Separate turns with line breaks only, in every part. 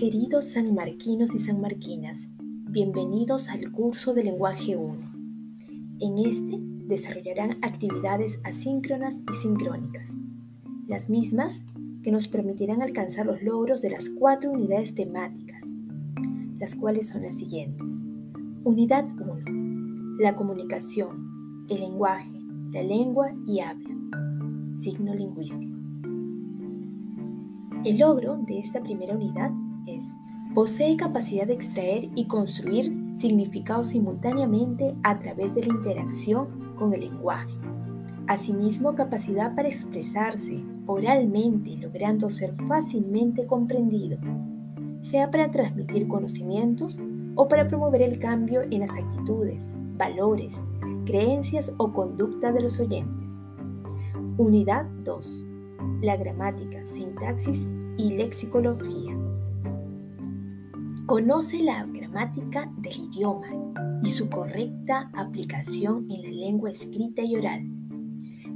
Queridos sanmarquinos y sanmarquinas, bienvenidos al curso de lenguaje 1. En este desarrollarán actividades asíncronas y sincrónicas, las mismas que nos permitirán alcanzar los logros de las cuatro unidades temáticas, las cuales son las siguientes. Unidad 1. La comunicación, el lenguaje, la lengua y habla. Signo lingüístico. El logro de esta primera unidad es posee capacidad de extraer y construir significados simultáneamente a través de la interacción con el lenguaje. Asimismo, capacidad para expresarse oralmente, logrando ser fácilmente comprendido, sea para transmitir conocimientos o para promover el cambio en las actitudes, valores, creencias o conducta de los oyentes. Unidad 2 la gramática, sintaxis y lexicología. Conoce la gramática del idioma y su correcta aplicación en la lengua escrita y oral.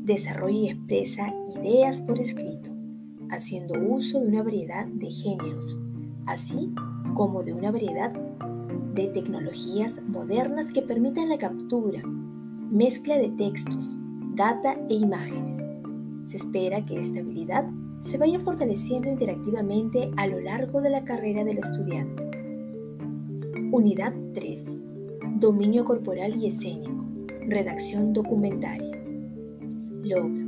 Desarrolla y expresa ideas por escrito, haciendo uso de una variedad de géneros, así como de una variedad de tecnologías modernas que permitan la captura, mezcla de textos, data e imágenes se espera que esta habilidad se vaya fortaleciendo interactivamente a lo largo de la carrera del estudiante. Unidad 3. Dominio corporal y escénico. Redacción documentaria. Logro.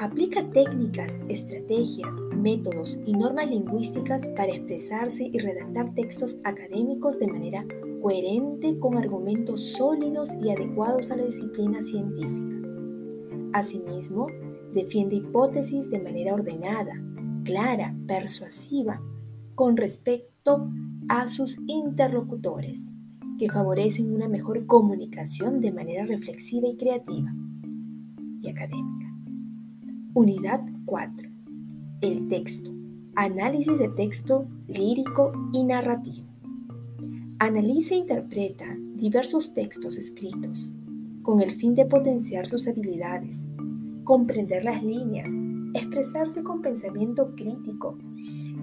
Aplica técnicas, estrategias, métodos y normas lingüísticas para expresarse y redactar textos académicos de manera coherente con argumentos sólidos y adecuados a la disciplina científica. Asimismo, defiende hipótesis de manera ordenada, clara, persuasiva, con respecto a sus interlocutores, que favorecen una mejor comunicación de manera reflexiva y creativa y académica. Unidad 4. El texto. Análisis de texto lírico y narrativo. Analiza e interpreta diversos textos escritos con el fin de potenciar sus habilidades, comprender las líneas, expresarse con pensamiento crítico,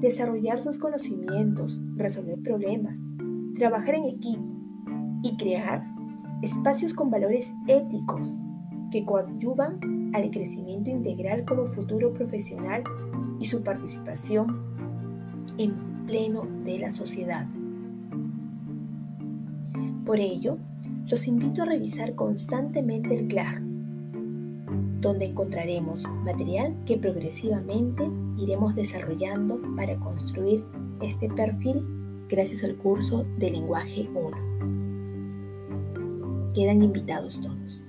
desarrollar sus conocimientos, resolver problemas, trabajar en equipo y crear espacios con valores éticos que coadyuvan al crecimiento integral como futuro profesional y su participación en pleno de la sociedad. Por ello, los invito a revisar constantemente el CLAR donde encontraremos material que progresivamente iremos desarrollando para construir este perfil gracias al curso de lenguaje 1. Quedan invitados todos.